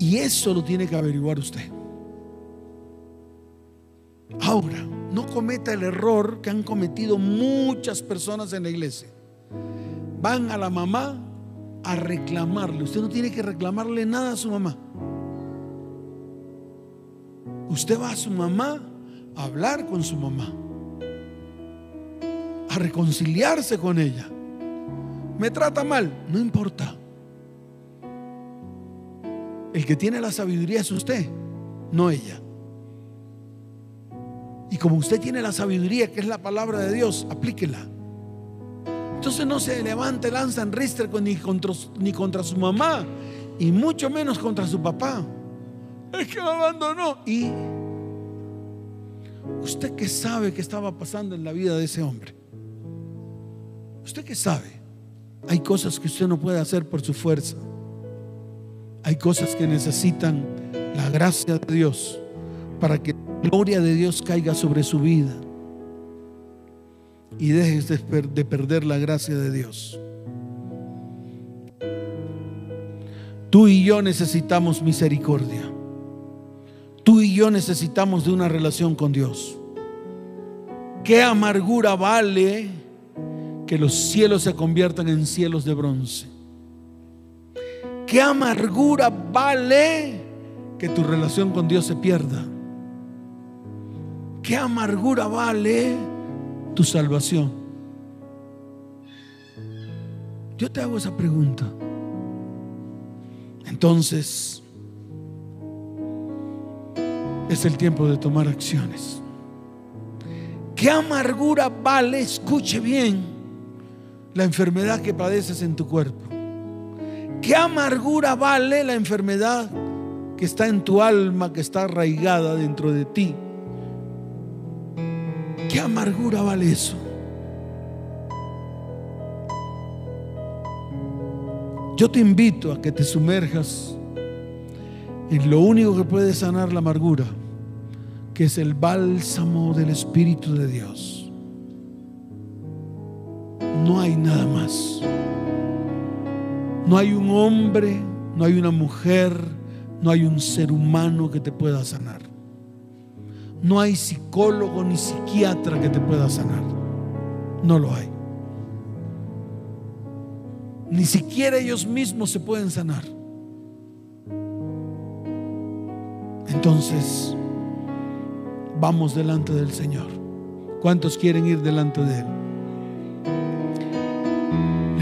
Y eso lo tiene que averiguar usted. Ahora, no cometa el error que han cometido muchas personas en la iglesia. Van a la mamá a reclamarle. Usted no tiene que reclamarle nada a su mamá. Usted va a su mamá a hablar con su mamá, a reconciliarse con ella. Me trata mal, no importa. El que tiene la sabiduría es usted, no ella. Y como usted tiene la sabiduría, que es la palabra de Dios, aplíquela. Entonces no se levante, lanza en ristre ni contra, ni contra su mamá, y mucho menos contra su papá. Es que me abandonó. Y usted que sabe que estaba pasando en la vida de ese hombre. Usted que sabe. Hay cosas que usted no puede hacer por su fuerza. Hay cosas que necesitan la gracia de Dios para que la gloria de Dios caiga sobre su vida y dejes de perder la gracia de Dios. Tú y yo necesitamos misericordia. Tú y yo necesitamos de una relación con Dios. ¿Qué amargura vale que los cielos se conviertan en cielos de bronce? ¿Qué amargura vale que tu relación con Dios se pierda? ¿Qué amargura vale tu salvación? Yo te hago esa pregunta. Entonces, es el tiempo de tomar acciones. ¿Qué amargura vale, escuche bien, la enfermedad que padeces en tu cuerpo? ¿Qué amargura vale la enfermedad que está en tu alma, que está arraigada dentro de ti? ¿Qué amargura vale eso? Yo te invito a que te sumerjas en lo único que puede sanar la amargura, que es el bálsamo del Espíritu de Dios. No hay nada más. No hay un hombre, no hay una mujer, no hay un ser humano que te pueda sanar. No hay psicólogo ni psiquiatra que te pueda sanar. No lo hay. Ni siquiera ellos mismos se pueden sanar. Entonces, vamos delante del Señor. ¿Cuántos quieren ir delante de Él?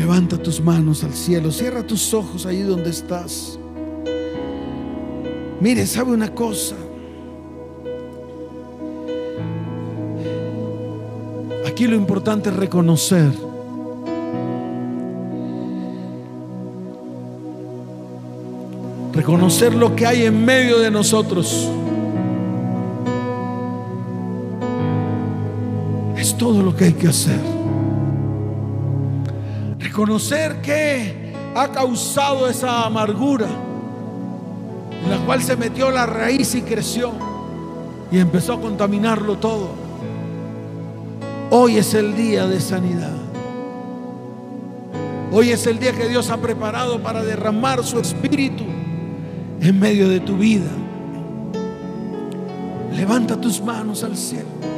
Levanta tus manos al cielo, cierra tus ojos ahí donde estás. Mire, sabe una cosa. Aquí lo importante es reconocer reconocer lo que hay en medio de nosotros. Es todo lo que hay que hacer. Reconocer que ha causado esa amargura en la cual se metió la raíz y creció y empezó a contaminarlo todo. Hoy es el día de sanidad. Hoy es el día que Dios ha preparado para derramar su espíritu en medio de tu vida. Levanta tus manos al cielo.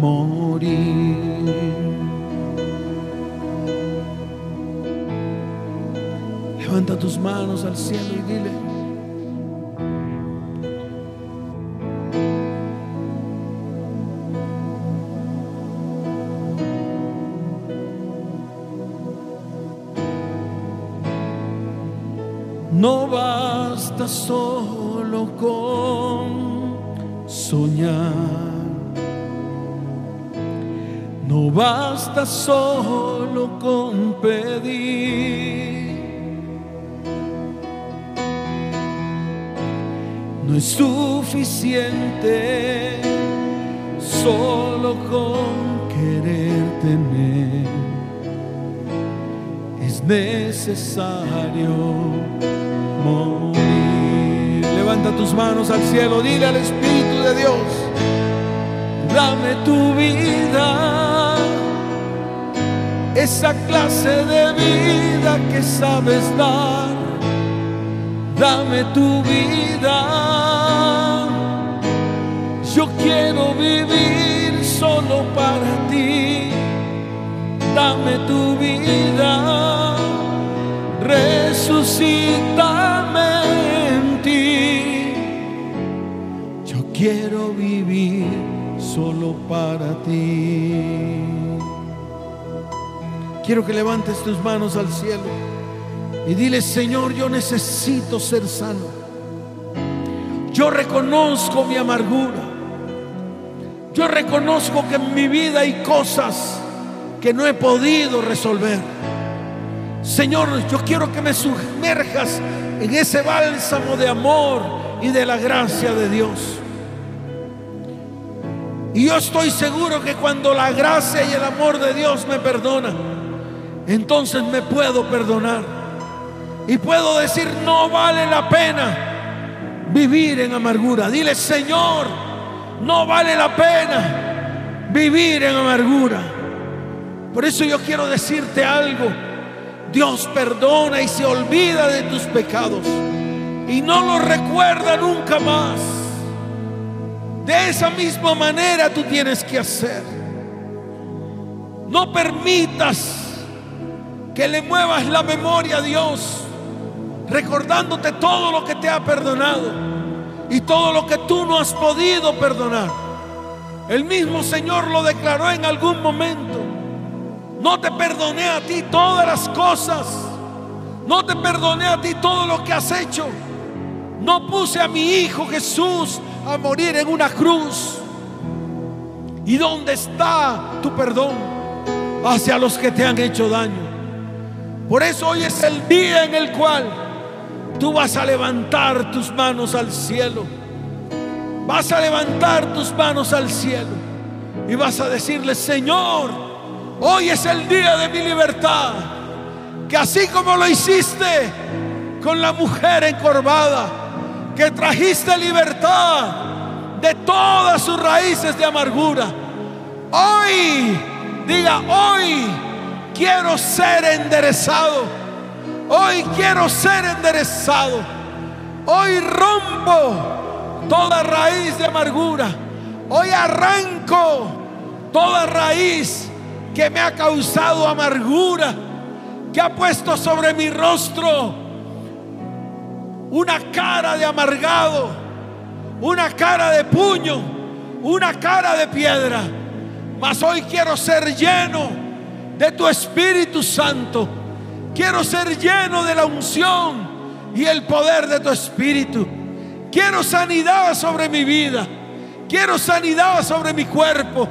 morir. Levanta tus manos al cielo y dile. No basta solo con soñar. Basta solo con pedir. No es suficiente solo con querer tener. Es necesario Levanta tus manos al cielo, dile al Espíritu de Dios, dame tu vida, esa clase de vida que sabes dar, dame tu vida. Yo quiero vivir solo para ti, dame tu vida resucítame en ti. Yo quiero vivir solo para ti. Quiero que levantes tus manos al cielo y dile, Señor, yo necesito ser sano. Yo reconozco mi amargura. Yo reconozco que en mi vida hay cosas que no he podido resolver. Señor, yo quiero que me sumerjas en ese bálsamo de amor y de la gracia de Dios. Y yo estoy seguro que cuando la gracia y el amor de Dios me perdonan, entonces me puedo perdonar. Y puedo decir, no vale la pena vivir en amargura. Dile, Señor, no vale la pena vivir en amargura. Por eso yo quiero decirte algo Dios perdona y se olvida de tus pecados y no los recuerda nunca más. De esa misma manera tú tienes que hacer. No permitas que le muevas la memoria a Dios, recordándote todo lo que te ha perdonado y todo lo que tú no has podido perdonar. El mismo Señor lo declaró en algún momento. No te perdoné a ti todas las cosas. No te perdoné a ti todo lo que has hecho. No puse a mi Hijo Jesús a morir en una cruz. ¿Y dónde está tu perdón hacia los que te han hecho daño? Por eso hoy es el día en el cual tú vas a levantar tus manos al cielo. Vas a levantar tus manos al cielo y vas a decirle, Señor, hoy es el día de mi libertad. Que así como lo hiciste con la mujer encorvada, que trajiste libertad de todas sus raíces de amargura. Hoy, diga, hoy quiero ser enderezado. Hoy quiero ser enderezado. Hoy rompo toda raíz de amargura. Hoy arranco toda raíz que me ha causado amargura, que ha puesto sobre mi rostro una cara de amargado, una cara de puño, una cara de piedra. Mas hoy quiero ser lleno de tu Espíritu Santo. Quiero ser lleno de la unción y el poder de tu Espíritu. Quiero sanidad sobre mi vida. Quiero sanidad sobre mi cuerpo.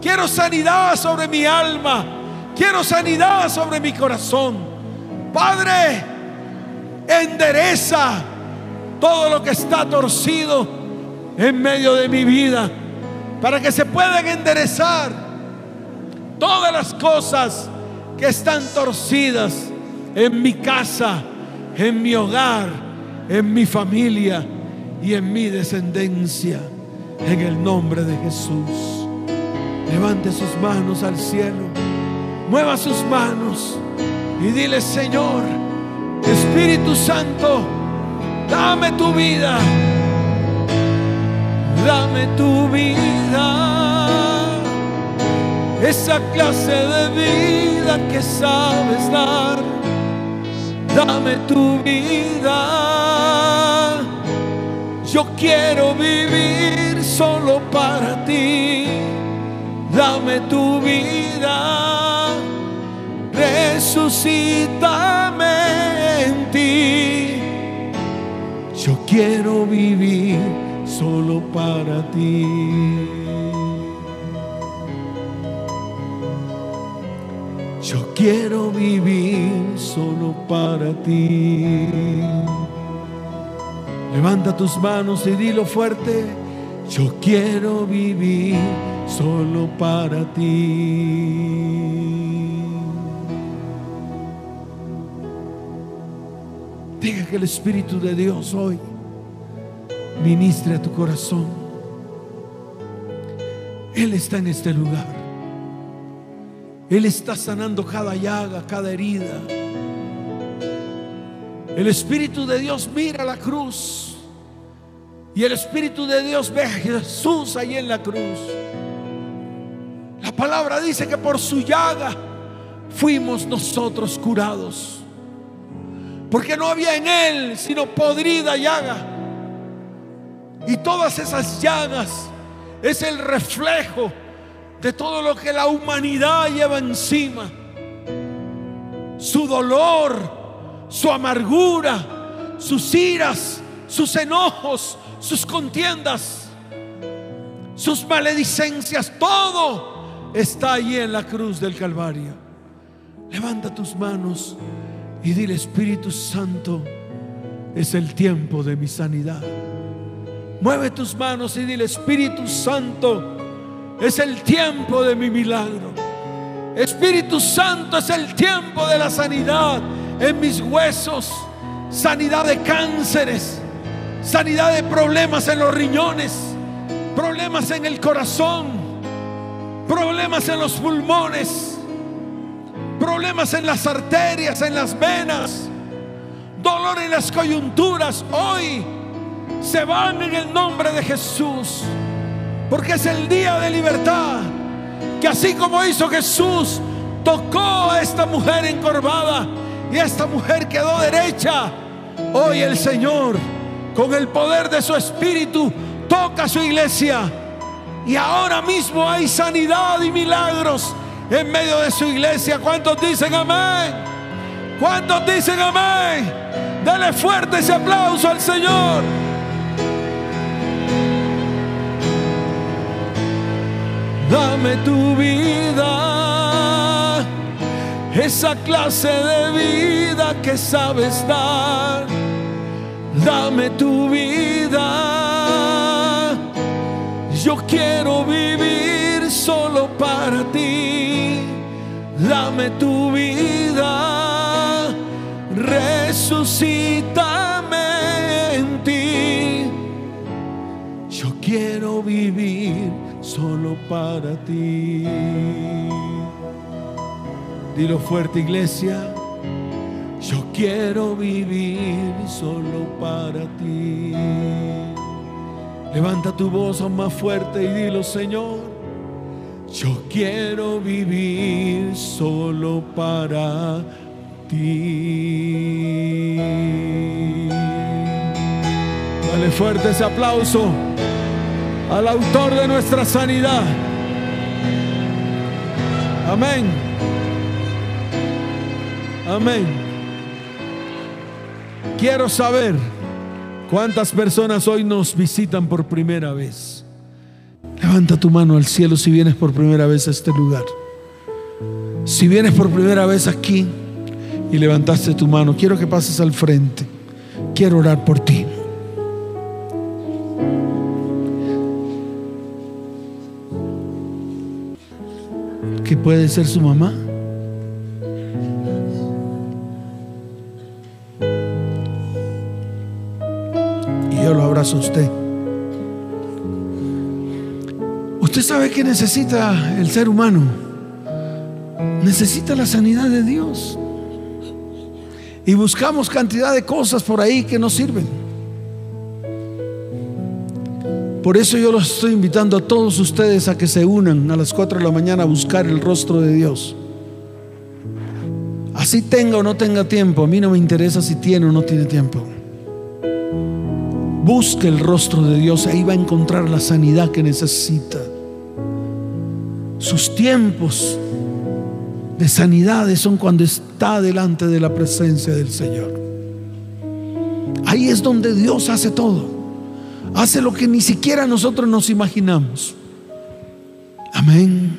Quiero sanidad sobre mi alma. Quiero sanidad sobre mi corazón. Padre, endereza todo lo que está torcido en medio de mi vida, para que se puedan enderezar todas las cosas que están torcidas en mi casa, en mi hogar, en mi familia y en mi descendencia, en el nombre de Jesús. Levante sus manos al cielo, mueva sus manos y dile, Señor, Espíritu Santo, dame tu vida, dame tu vida, esa clase de vida que sabes dar, dame tu vida. Yo quiero vivir solo para ti, dame tu vida, resucítame yo quiero vivir solo para ti. Quiero vivir solo para ti. Levanta tus manos y dilo fuerte. Yo quiero vivir solo para ti. Deja que el Espíritu de Dios hoy ministre a tu corazón. Él está en este lugar. Él está sanando cada llaga, cada herida. El Espíritu de Dios mira la cruz. Y el Espíritu de Dios ve a Jesús ahí en la cruz. La palabra dice que por su llaga fuimos nosotros curados. Porque no había en él sino podrida llaga. Y todas esas llagas es el reflejo de todo lo que la humanidad lleva encima. Su dolor, su amargura, sus iras, sus enojos, sus contiendas, sus maledicencias, todo está allí en la cruz del Calvario. Levanta tus manos y dile, Espíritu Santo, es el tiempo de mi sanidad. Mueve tus manos y dile, Espíritu Santo, es el tiempo de mi milagro. Espíritu Santo, es el tiempo de la sanidad en mis huesos, sanidad de cánceres, sanidad de problemas en los riñones, problemas en el corazón, problemas en los pulmones. Problemas en las arterias, en las venas, dolor en las coyunturas, hoy se van en el nombre de Jesús. Porque es el día de libertad. Que así como hizo Jesús, tocó a esta mujer encorvada y esta mujer quedó derecha. Hoy el Señor, con el poder de su Espíritu, toca a su iglesia Y ahora mismo hay sanidad y milagros en medio de su iglesia. ¿Cuántos dicen amén? ¿Cuántos dicen amén? Dale fuerte ese aplauso al Señor. Dame tu vida, esa clase de vida que sabes dar. Dame tu vida, yo quiero vivir solo para ti. Dame tu vida, resucítame en ti. Yo quiero vivir solo para ti. Dilo fuerte, iglesia. Yo quiero vivir solo para ti. Levanta tu voz aún más fuerte y dilo, Señor. Yo quiero vivir solo para ti. Dale fuerte ese aplauso al autor de nuestra sanidad. Amén. Amén. Quiero saber cuántas personas hoy nos visitan por primera vez. Levanta tu mano al cielo si vienes por primera vez a este lugar. Si vienes por primera vez aquí y levantaste tu mano, quiero que pases al frente. Quiero orar por ti. Puede ser su mamá. Y yo lo abrazo a usted. Usted sabe que necesita el ser humano. Necesita la sanidad de Dios. Y buscamos cantidad de cosas por ahí que no sirven. Por eso yo los estoy invitando a todos ustedes a que se unan a las 4 de la mañana a buscar el rostro de Dios. Así tenga o no tenga tiempo, a mí no me interesa si tiene o no tiene tiempo. Busque el rostro de Dios, ahí va a encontrar la sanidad que necesita. Sus tiempos de sanidades son cuando está delante de la presencia del Señor. Ahí es donde Dios hace todo hace lo que ni siquiera nosotros nos imaginamos. Amén.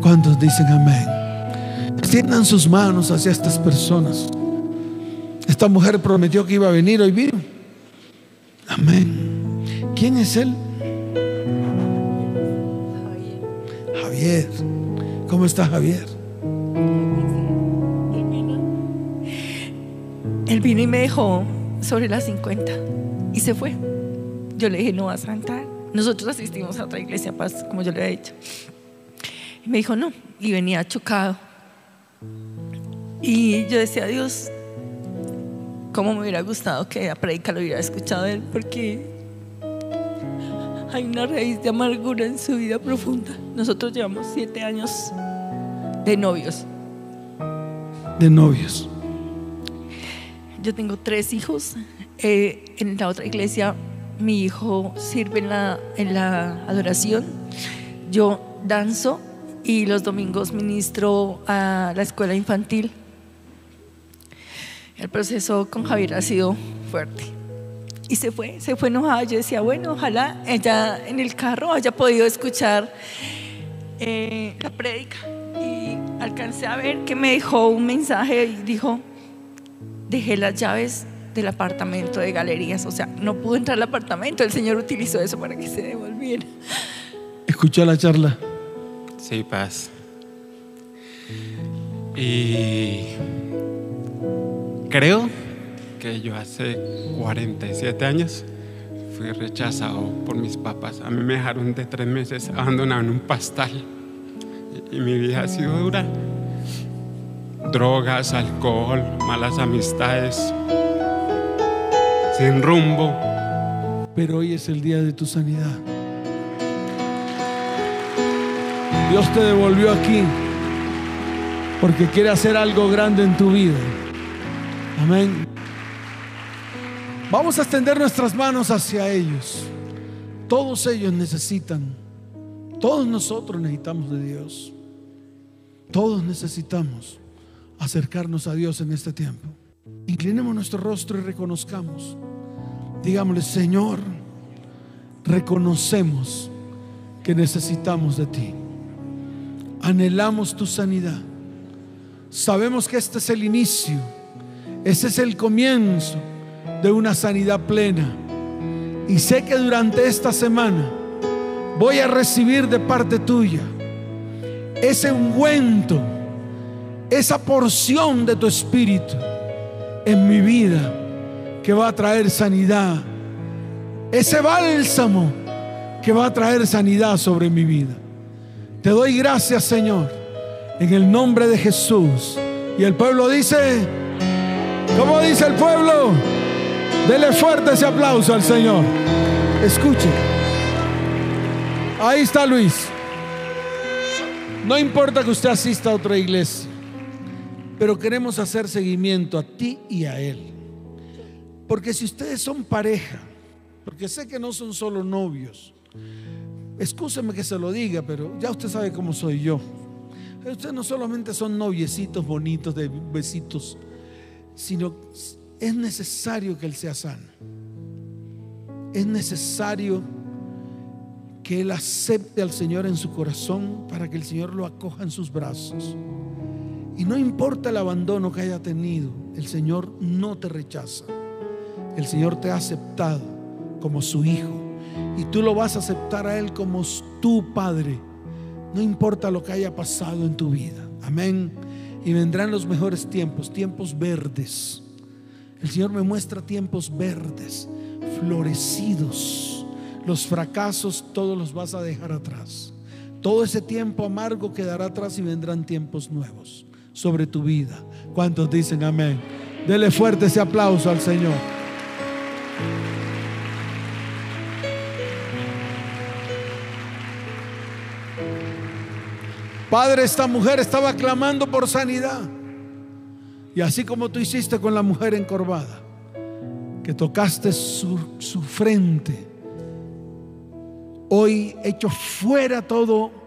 ¿Cuántos dicen amén? Extiendan sus manos hacia estas personas. Esta mujer prometió que iba a venir, hoy vino. Amén. ¿Quién es él? Javier. ¿Cómo está Javier? Él vino y me dejó sobre las 50 y se fue. Yo le dije, no vas a cantar. Nosotros asistimos a otra iglesia paz, como yo le había dicho. Y me dijo, no. Y venía chocado. Y yo decía, Dios, cómo me hubiera gustado que a predica lo hubiera escuchado él, porque hay una raíz de amargura en su vida profunda. Nosotros llevamos siete años de novios. De novios. Yo tengo tres hijos. Eh, en la otra iglesia mi hijo sirve en la, en la adoración, yo danzo y los domingos ministro a la escuela infantil. El proceso con Javier ha sido fuerte. Y se fue, se fue enojada. Yo decía, bueno, ojalá ella en el carro haya podido escuchar eh, la prédica. Y alcancé a ver que me dejó un mensaje y dijo, dejé las llaves del apartamento de galerías. O sea, no pudo entrar al apartamento. El Señor utilizó eso para que se devolviera. ¿Escuchó la charla? Sí, paz. Y creo que yo hace 47 años fui rechazado por mis papás. A mí me dejaron de tres meses abandonado en un pastal. Y mi vida ha sido dura. Drogas, alcohol, malas amistades, sin rumbo. Pero hoy es el día de tu sanidad. Dios te devolvió aquí porque quiere hacer algo grande en tu vida. Amén. Vamos a extender nuestras manos hacia ellos. Todos ellos necesitan Todos nosotros necesitamos de Dios. Todos necesitamos acercarnos a Dios en este tiempo. Inclinemos nuestro rostro y reconozcamos. Digámosle, Señor, reconocemos que necesitamos de ti. Anhelamos tu sanidad. Sabemos que este es el inicio. Ese es el comienzo de una sanidad plena. Y sé que durante esta semana voy a recibir de parte tuya ese ungüento, esa porción de tu espíritu en mi vida que va a traer sanidad. Ese bálsamo que va a traer sanidad sobre mi vida. Te doy gracias, Señor, en el nombre de Jesús. Y el pueblo dice, ¿cómo dice el pueblo? Dele fuerte ese aplauso al Señor. Escuche. Ahí está Luis. No importa que usted asista a otra iglesia, pero queremos hacer seguimiento a ti y a él. Porque si ustedes son pareja, porque sé que no son solo novios, Escúcheme que se lo diga, pero ya usted sabe cómo soy yo. Ustedes no solamente son noviecitos bonitos de besitos, sino es necesario que Él sea sano. Es necesario que Él acepte al Señor en su corazón para que el Señor lo acoja en sus brazos. Y no importa el abandono que haya tenido, el Señor no te rechaza. El Señor te ha aceptado como su hijo y tú lo vas a aceptar a Él como tu Padre. No importa lo que haya pasado en tu vida. Amén. Y vendrán los mejores tiempos, tiempos verdes. El Señor me muestra tiempos verdes, florecidos. Los fracasos todos los vas a dejar atrás. Todo ese tiempo amargo quedará atrás y vendrán tiempos nuevos sobre tu vida. ¿Cuántos dicen amén? Dele fuerte ese aplauso al Señor. Padre, esta mujer estaba clamando por sanidad. Y así como tú hiciste con la mujer encorvada, que tocaste su, su frente, hoy echo fuera todo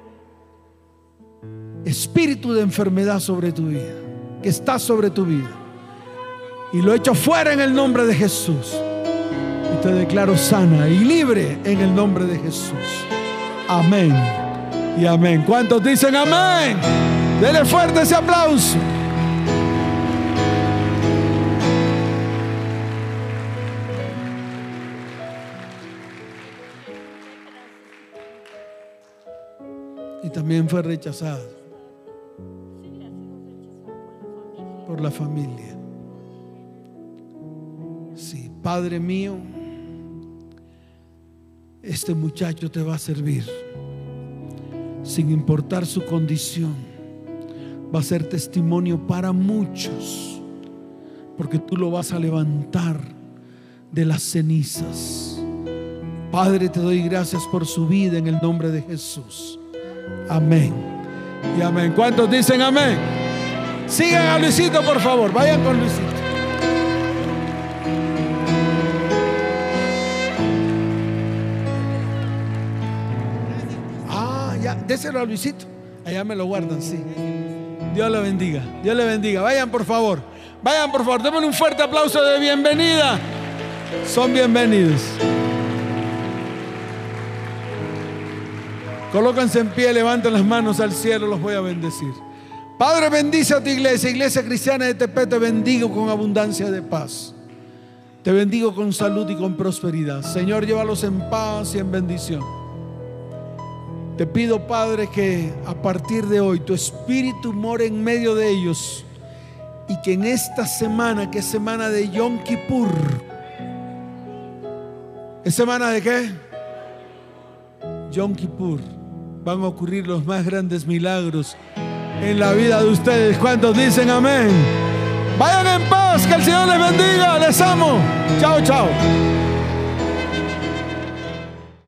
espíritu de enfermedad sobre tu vida, que está sobre tu vida. Y lo echo fuera en el nombre de Jesús. Y te declaro sana y libre en el nombre de Jesús. Amén y amén. ¿Cuántos dicen amén? Dele fuerte ese aplauso. Y también fue rechazado por la familia. Sí, Padre mío, este muchacho te va a servir sin importar su condición, va a ser testimonio para muchos, porque tú lo vas a levantar de las cenizas. Padre, te doy gracias por su vida en el nombre de Jesús. Amén. Y amén. ¿Cuántos dicen amén? Sigan a Luisito, por favor. Vayan con Luisito. déselo a Luisito. Allá me lo guardan, sí. Dios le bendiga. Dios le bendiga. Vayan por favor. Vayan por favor. Démosle un fuerte aplauso de bienvenida. Son bienvenidos. Colócanse en pie, levanten las manos al cielo, los voy a bendecir. Padre, bendice a tu iglesia, iglesia cristiana de Tepe, te bendigo con abundancia de paz. Te bendigo con salud y con prosperidad. Señor, llévalos en paz y en bendición. Te pido, Padre, que a partir de hoy tu espíritu more en medio de ellos y que en esta semana, que es semana de Yom Kippur, ¿es semana de qué? Yom Kippur, van a ocurrir los más grandes milagros en la vida de ustedes. ¿Cuántos dicen amén? Vayan en paz, que el Señor les bendiga, les amo. Chao, chao.